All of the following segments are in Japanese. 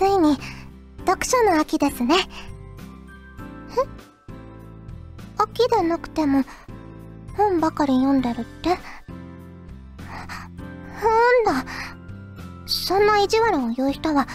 ついに、読書の秋ですね。え秋でなくても、本ばかり読んでるって？なんだ。そんな意地悪を言う人は、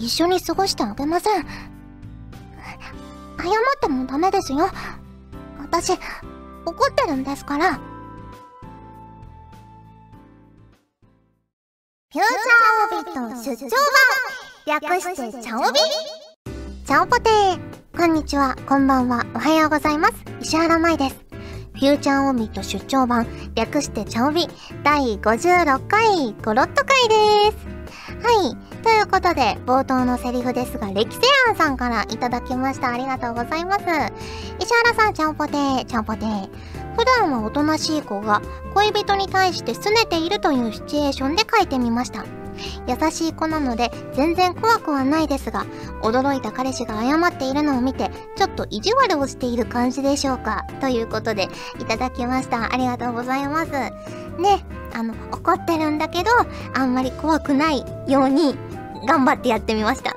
一緒に過ごしてあげません。謝ってもダメですよ。私、怒ってるんですから。フューチャーオビット出張版略してチャオビチャオポテーこんにちは、こんばんは、おはようございます。石原舞です。フューチャーオビット出張版略してチャオビ第56回ゴロット会です。はい。ということで、冒頭のセリフですが、レキセアンさんからいただきました。ありがとうございます。石原さん、ちゃんぽてー、ちゃんぽてー。普段はおとなしい子が恋人に対して拗ねているというシチュエーションで書いてみました。優しい子なので全然怖くはないですが、驚いた彼氏が謝っているのを見て、ちょっと意地悪をしている感じでしょうか。ということで、いただきました。ありがとうございます。ね、あの、怒ってるんだけど、あんまり怖くないように、頑張ってやってみました。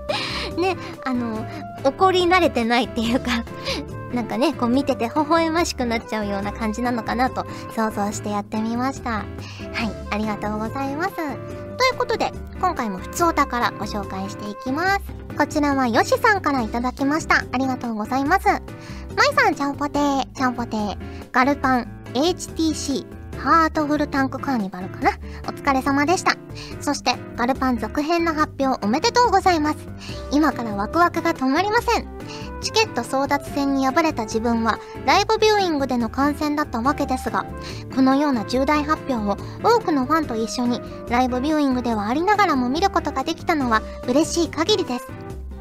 ね、あの、怒り慣れてないっていうかなんかね、こう見てて微笑ましくなっちゃうような感じなのかなと想像してやってみました。はい、ありがとうございます。ということで、今回も普通お宝ご紹介していきます。こちらはヨシさんから頂きました。ありがとうございます。まいさん、ちゃんぽてー、ちゃんぽてー、ガルパン、HTC、ハートフルタンクカーニバルかなお疲れ様でした。そして、ガルパン続編の発表おめでとうございます。今からワクワクが止まりません。チケット争奪戦に敗れた自分は、ライブビューイングでの観戦だったわけですが、このような重大発表を多くのファンと一緒に、ライブビューイングではありながらも見ることができたのは嬉しい限りです。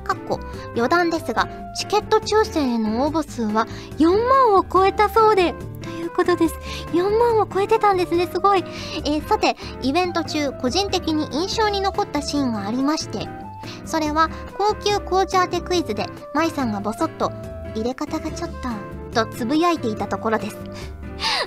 かっこ余談ですが、チケット抽選への応募数は4万を超えたそうで、ということです。4万を超えてたんですね、すごい。えー、さて、イベント中、個人的に印象に残ったシーンがありまして、それは、高級紅茶当てクイズで、舞さんがボソッと、入れ方がちょっと、とつぶやいていたところです。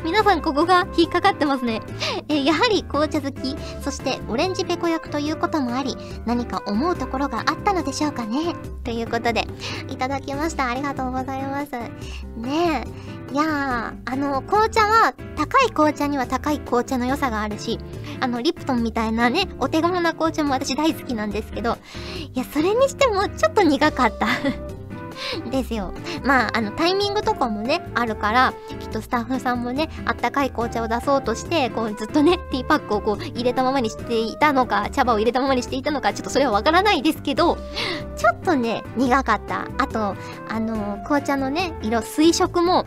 皆さんここが引っかかってますね。えやはり紅茶好き、そしてオレンジペコ役ということもあり、何か思うところがあったのでしょうかね。ということで、いただきました。ありがとうございます。ねえ。いやー、あの、紅茶は、高い紅茶には高い紅茶の良さがあるし、あの、リプトンみたいなね、お手頃な紅茶も私大好きなんですけど、いや、それにしてもちょっと苦かった。ですよ。まあ、あの、タイミングとかもね、あるから、きっとスタッフさんもね、あったかい紅茶を出そうとして、こう、ずっとね、ティーパックをこう、入れたままにしていたのか、茶葉を入れたままにしていたのか、ちょっとそれはわからないですけど、ちょっとね、苦かった。あと、あの、紅茶のね、色、水色も、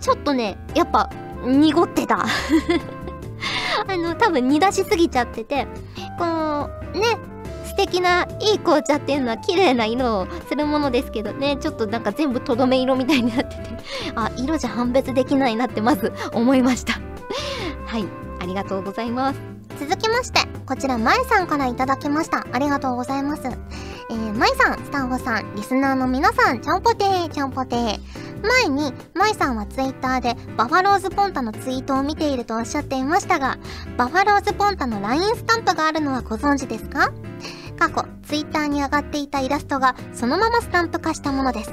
ちょっとね、やっぱ、濁ってた。あの、多分煮出しすぎちゃってて、この、ね、敵ないい紅茶っていうのは綺麗な色をするものですけどね。ちょっとなんか全部とどめ色みたいになってて。あ色じゃ判別できないなってまず思いました。はいありがとうございます。続きましてこちらまえさんから頂きました。ありがとうございます。えー、まいさん、スタッフさん、リスナーの皆さん、ちゃんぽてー、ちゃんぽてー。前に、まいさんはツイッターでバファローズポンタのツイートを見ているとおっしゃっていましたが、バファローズポンタの LINE スタンプがあるのはご存知ですか？過去、ツイッターに上がっていたイラストがそのままスタンプ化したものです。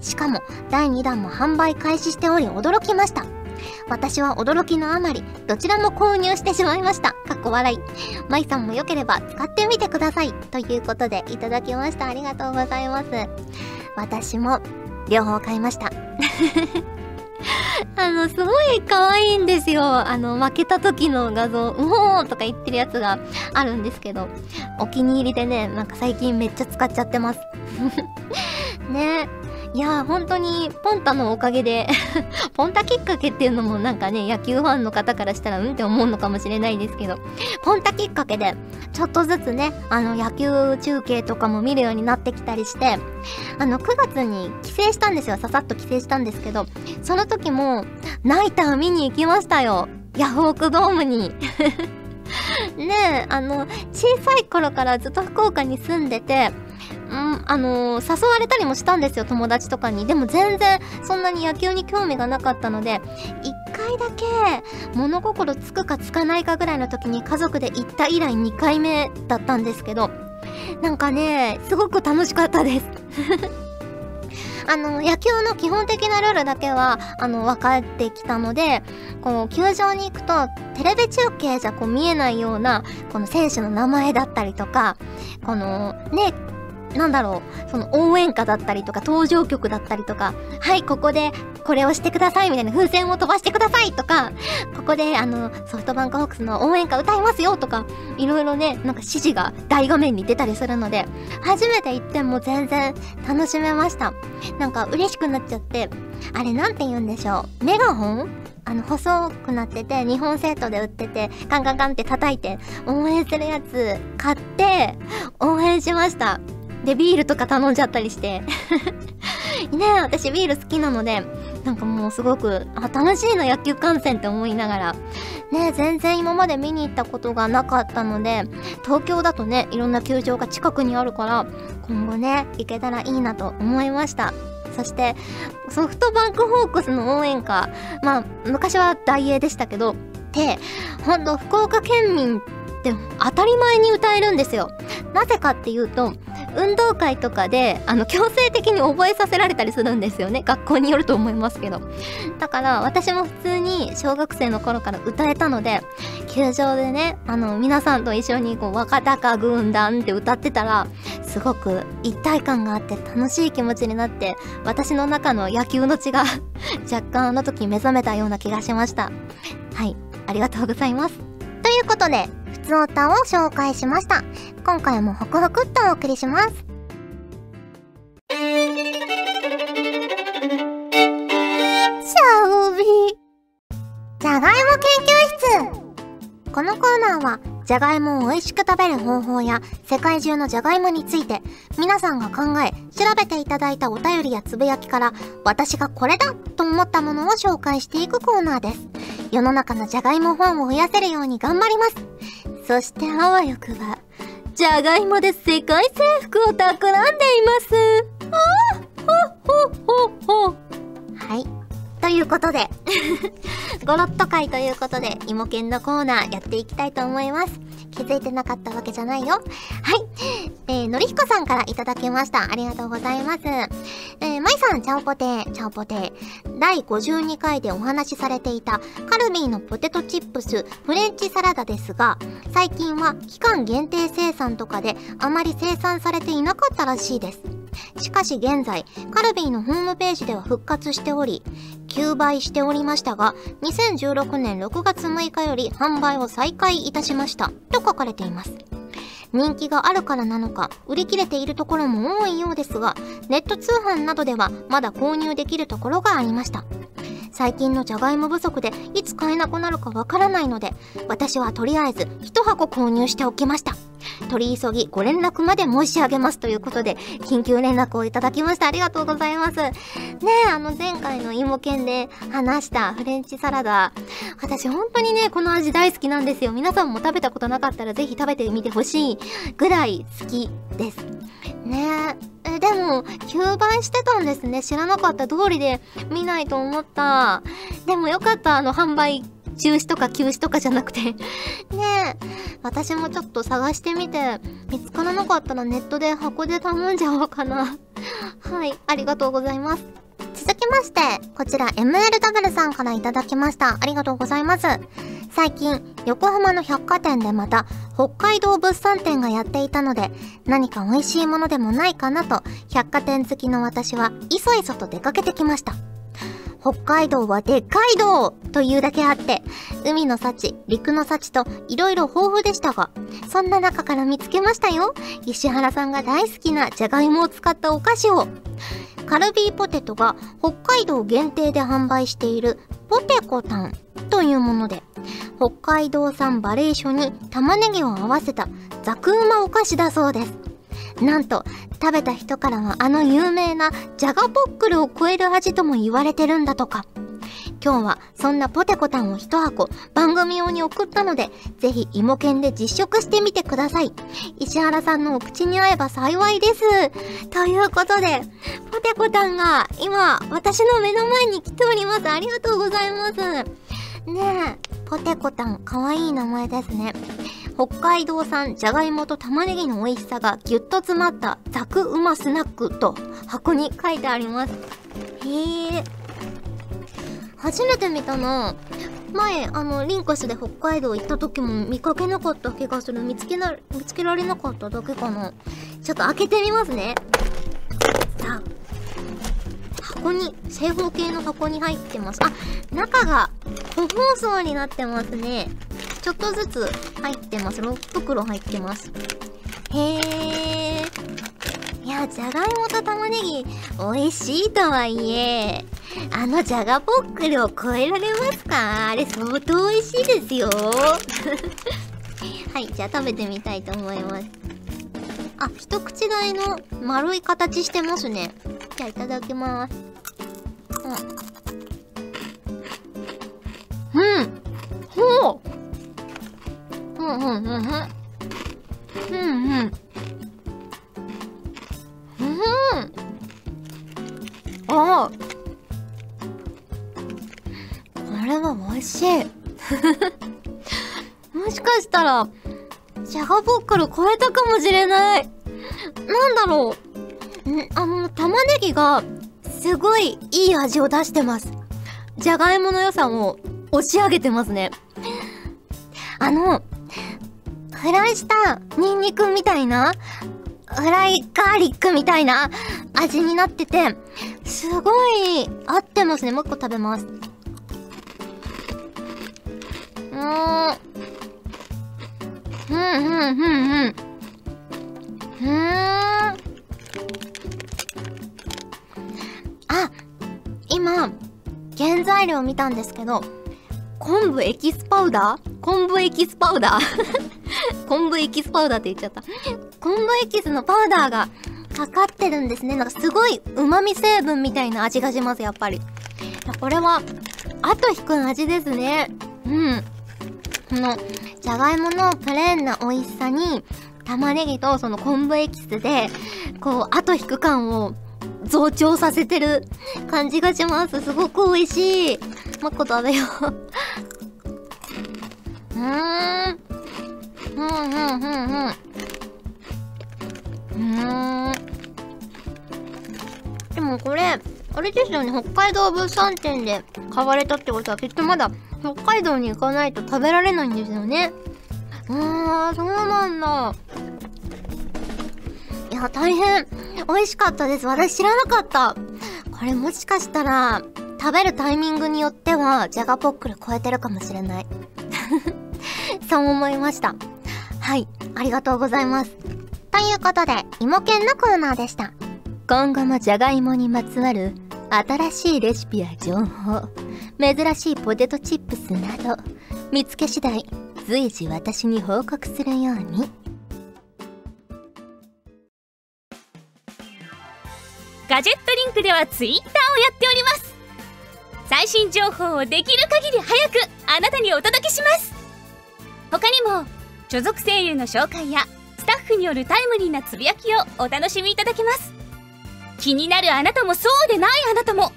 しかも、第2弾も販売開始しており驚きました。私は驚きのあまり、どちらも購入してしまいました。かっこ笑い。まいさんもよければ使ってみてください。ということで、いただきました。ありがとうございます。私も、両方買いました。あの、すごい可愛いんですよ。あの、負けた時の画像、うおーとか言ってるやつがあるんですけど、お気に入りでね、なんか最近めっちゃ使っちゃってます。ねいやー本当にポンタのおかげで ポンタきっかけっていうのもなんかね、野球ファンの方からしたらうんって思うのかもしれないですけど、ポンタきっかけで、ちょっとずつね、あの野球中継とかも見るようになってきたりして、あの9月に帰省したんですよ。ささっと帰省したんですけど、その時も、ナイター見に行きましたよ。ヤフオクドームに。ねえ、あの、小さい頃からずっと福岡に住んでて、ん、あのー、誘われたりもしたんですよ、友達とかに。でも全然そんなに野球に興味がなかったので、一回だけ物心つくかつかないかぐらいの時に家族で行った以来2回目だったんですけど、なんかね、すごく楽しかったです。あの、野球の基本的なルールだけは、あの、分かってきたので、こう、球場に行くと、テレビ中継じゃこう見えないような、この選手の名前だったりとか、この、ね、なんだろう、その応援歌だったりとか、登場曲だったりとか、はい、ここでこれをしてくださいみたいな風船を飛ばしてくださいとか、ここであの、ソフトバンクホークスの応援歌歌いますよとか、いろいろね、なんか指示が大画面に出たりするので、初めて行っても全然楽しめました。なんか嬉しくなっちゃって、あれなんて言うんでしょう。メガホン？あの、細くなってて、日本セットで売ってて、カンカンカンって叩いて、応援するやつ買って、応援しました。で、ビールとか頼んじゃったりして。ね私ビール好きなので、なんかもうすごく、あ、楽しいな野球観戦って思いながら。ね全然今まで見に行ったことがなかったので、東京だとね、いろんな球場が近くにあるから、今後ね、行けたらいいなと思いました。そして、ソフトバンクホークスの応援歌、まあ、昔は大英でしたけど、で、ほんと福岡県民って当たり前に歌えるんですよ。なぜかっていうと、運動会とかで、あの、強制的に覚えさせられたりするんですよね。学校によると思いますけど。だから、私も普通に小学生の頃から歌えたので、球場でね、あの、皆さんと一緒にこう、若鷹軍団って歌ってたら、すごく一体感があって楽しい気持ちになって、私の中の野球の血が 若干あの時目覚めたような気がしました。はい、ありがとうございます。ということで、普通歌を紹介しました。今回もホクホクっとお送りします。シャオビじゃがいも研究室このコーナーはじゃがいもを美味しく食べる方法や世界中のじゃがいもについて皆さんが考え調べていただいたお便りやつぶやきから私がこれだと思ったものを紹介していくコーナーです。世の中のじゃがいもファンを増やせるように頑張ります。そしてあわよくば、じゃがいもで世界征服を企んでいます。あほほほほ。はい。ということでゴロッと会ということで、芋犬のコーナーやっていきたいと思います。気づいてなかったわけじゃないよ。はい。えー、のりひこさんからいただきました。ありがとうございます。えー、まいさん、ちゃんぽてー、ちゃんぽてー。第52回でお話しされていたカルビーのポテトチップスフレンチサラダですが、最近は期間限定生産とかであまり生産されていなかったらしいです。しかし現在、カルビーのホームページでは復活しており、9倍しておりましたが、2016年6月6日より販売を再開いたしました。と書かれています。人気があるからなのか、売り切れているところも多いようですが、ネット通販などではまだ購入できるところがありました。最近のじゃがいも不足でいつ買えなくなるかわからないので、私はとりあえず1箱購入しておきました。取り急ぎご連絡まで申し上げますということで、緊急連絡をいただきました。ありがとうございます。ねえ、あの前回の芋犬で話したフレンチサラダ。私本当にね、この味大好きなんですよ。皆さんも食べたことなかったらぜひ食べてみてほしいぐらい好きです。ねえ。でも、9倍してたんですね。知らなかった通りで見ないと思った。でもよかった、あの、販売中止とか休止とかじゃなくてねえ、私もちょっと探してみて、見つからなかったらネットで箱で頼んじゃおうかな。はい、ありがとうございます。続きまして、こちら MLW さんからいただきました。ありがとうございます。最近、横浜の百貨店でまた、北海道物産展がやっていたので、何か美味しいものでもないかなと、百貨店好きの私はいそいそと出かけてきました。北海道はでっかい道というだけあって、海の幸、陸の幸と色々豊富でしたが、そんな中から見つけましたよ。石原さんが大好きなじゃがいもを使ったお菓子を。カルビーポテトが北海道限定で販売しているポテコタンというもので、北海道産バレーショに玉ねぎを合わせたザクうまお菓子だそうです。なんと、食べた人からはあの有名なジャガポックルを超える味とも言われてるんだとか。今日はそんなポテコタンを一箱番組用に送ったので、ぜひ芋犬で実食してみてください。石原さんのお口に合えば幸いです。ということで、ポテコタンが今私の目の前に来ております。ありがとうございます。ねえ、ポテコタン、かわいい名前ですね。北海道産じゃがいもと玉ねぎの美味しさがぎゅっと詰まったザクうまスナックと箱に書いてあります。へえ。初めて見たな。前、あの、リンクスで北海道行った時も見かけなかった気がする。見つけな、見つけられなかっただけかな。ちょっと開けてみますね。さあ。箱に、正方形の箱に入ってます。あ、中が個包装になってますね。ちょっとずつ入ってます。6袋入ってます。へえ。いや、じゃがいもと玉ねぎ、美味しいとはいえ、あのじゃがポックルを超えられますか？あれ相当美味しいですよ。はい、じゃあ食べてみたいと思います。あ、一口大の丸い形してますね。じゃあいただきます。うん。うん。ほう。うんうんうん。うん。うん。うん。うん。ああ。これは美味しい。もしかしたら、じゃがポックル超えたかもしれない。なん。だろう。ん。あの、玉ねぎが、すごいいい味を出してます。じゃがいもの良さを押し上げてますね。あの、フライしたニンニクみたいな、フライガーリックみたいな味になってて、すごい合ってますね。もう一個食べます。うーん。うん、うん、うん、うん。うん。あ、今、原材料見たんですけど、昆布エキスパウダー？昆布エキスパウダー？昆布エキスパウダーって言っちゃった。昆布エキスのパウダーがかかってるんですね。なんかすごい旨味成分みたいな味がします、やっぱり。これは、後引く味ですね。うん。この、じゃがいものプレーンな美味しさに、玉ねぎとその昆布エキスで、こう、後引く感を増長させてる感じがします。すごく美味しい。もう一個食べよううーん。うんうんうんうん。うん。でもこれ、あれですよね、北海道物産展で買われたってことはきっとまだ北海道に行かないと食べられないんですよね。あー、そうなんだ。いや、大変美味しかったです。私知らなかった。これもしかしたら、食べるタイミングによっては、ジャガポックル超えてるかもしれない。そう思いました。はい、ありがとうございます。ということで、芋犬のコーナーでした。今後もじゃがいもにまつわる新しいレシピや情報、珍しいポテトチップスなど、見つけ次第、随時私に報告するように。ガジェットリンクではツイッターをやっております最新情報をできる限り早くあなたにお届けします他にも所属声優の紹介やスタッフによるタイムリーなつぶやきをお楽しみいただけます気になるあなたもそうでないあなたも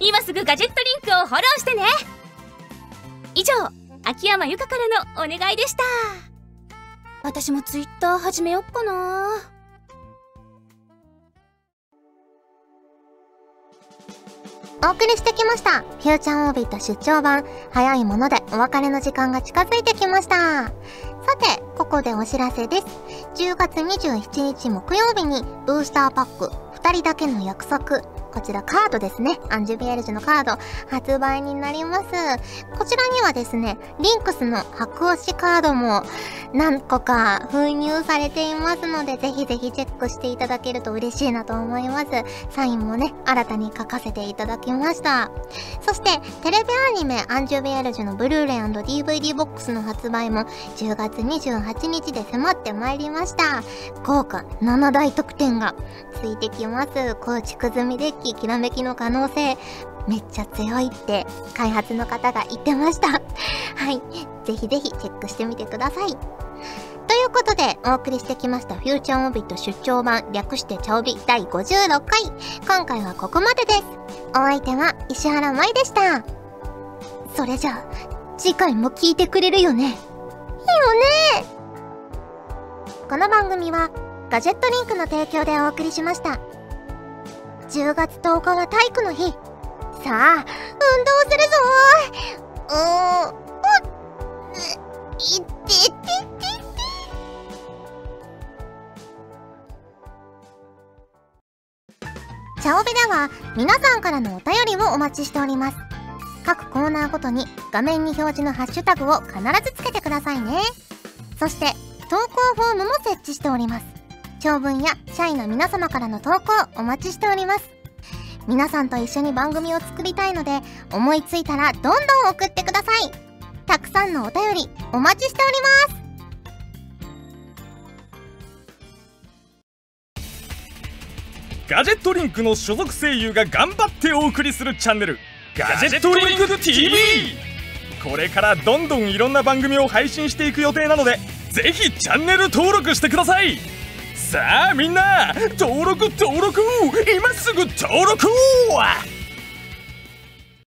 今すぐガジェットリンクをフォローしてね以上秋山由香からのお願いでした私もツイッター始めよっかなお送りしてきました。フューチャーオービット出張版。早いものでお別れの時間が近づいてきました。さて、ここでお知らせです。10月27日木曜日にブースターパック2人だけの約束こちらカードですね。アンジュビエルジュのカード発売になります。こちらにはですね、リンクスの白押しカードも何個か封入されていますので、ぜひぜひチェックしていただけると嬉しいなと思います。サインもね、新たに書かせていただきました。そして、テレビアニメアンジュビエルジュのブルーレイ &DVD ボックスの発売も10月28日で迫ってまいりました。豪華7大特典がついてきます。構築済みデきらめきの可能性、めっちゃ強いって開発の方が言ってました。はい。ぜひぜひチェックしてみてください。ということで、お送りしてきましたフューチャーオービット出張版略してチャオビ第56回。今回はここまでです。お相手は石原舞でした。それじゃあ、次回も聞いてくれるよね。いいよねこの番組はガジェットリンクの提供でお送りしました10月10日は体育の日さあ運動するぞうー。んうっいってってってチャオベでは皆さんからのお便りをお待ちしております。各コーナーごとに画面に表示のハッシュタグを必ずつけてくださいね。そして投稿フォームも設置しております。長文や社員の皆様からの投稿お待ちしております。皆さんと一緒に番組を作りたいので思いついたらどんどん送ってください。たくさんのお便りお待ちしております。ガジェットリンクの所属声優が頑張ってお送りするチャンネルガジェットリンク TV これからどんどんいろんな番組を配信していく予定なのでぜひチャンネル登録してください。さあみんな登録登録今すぐ登録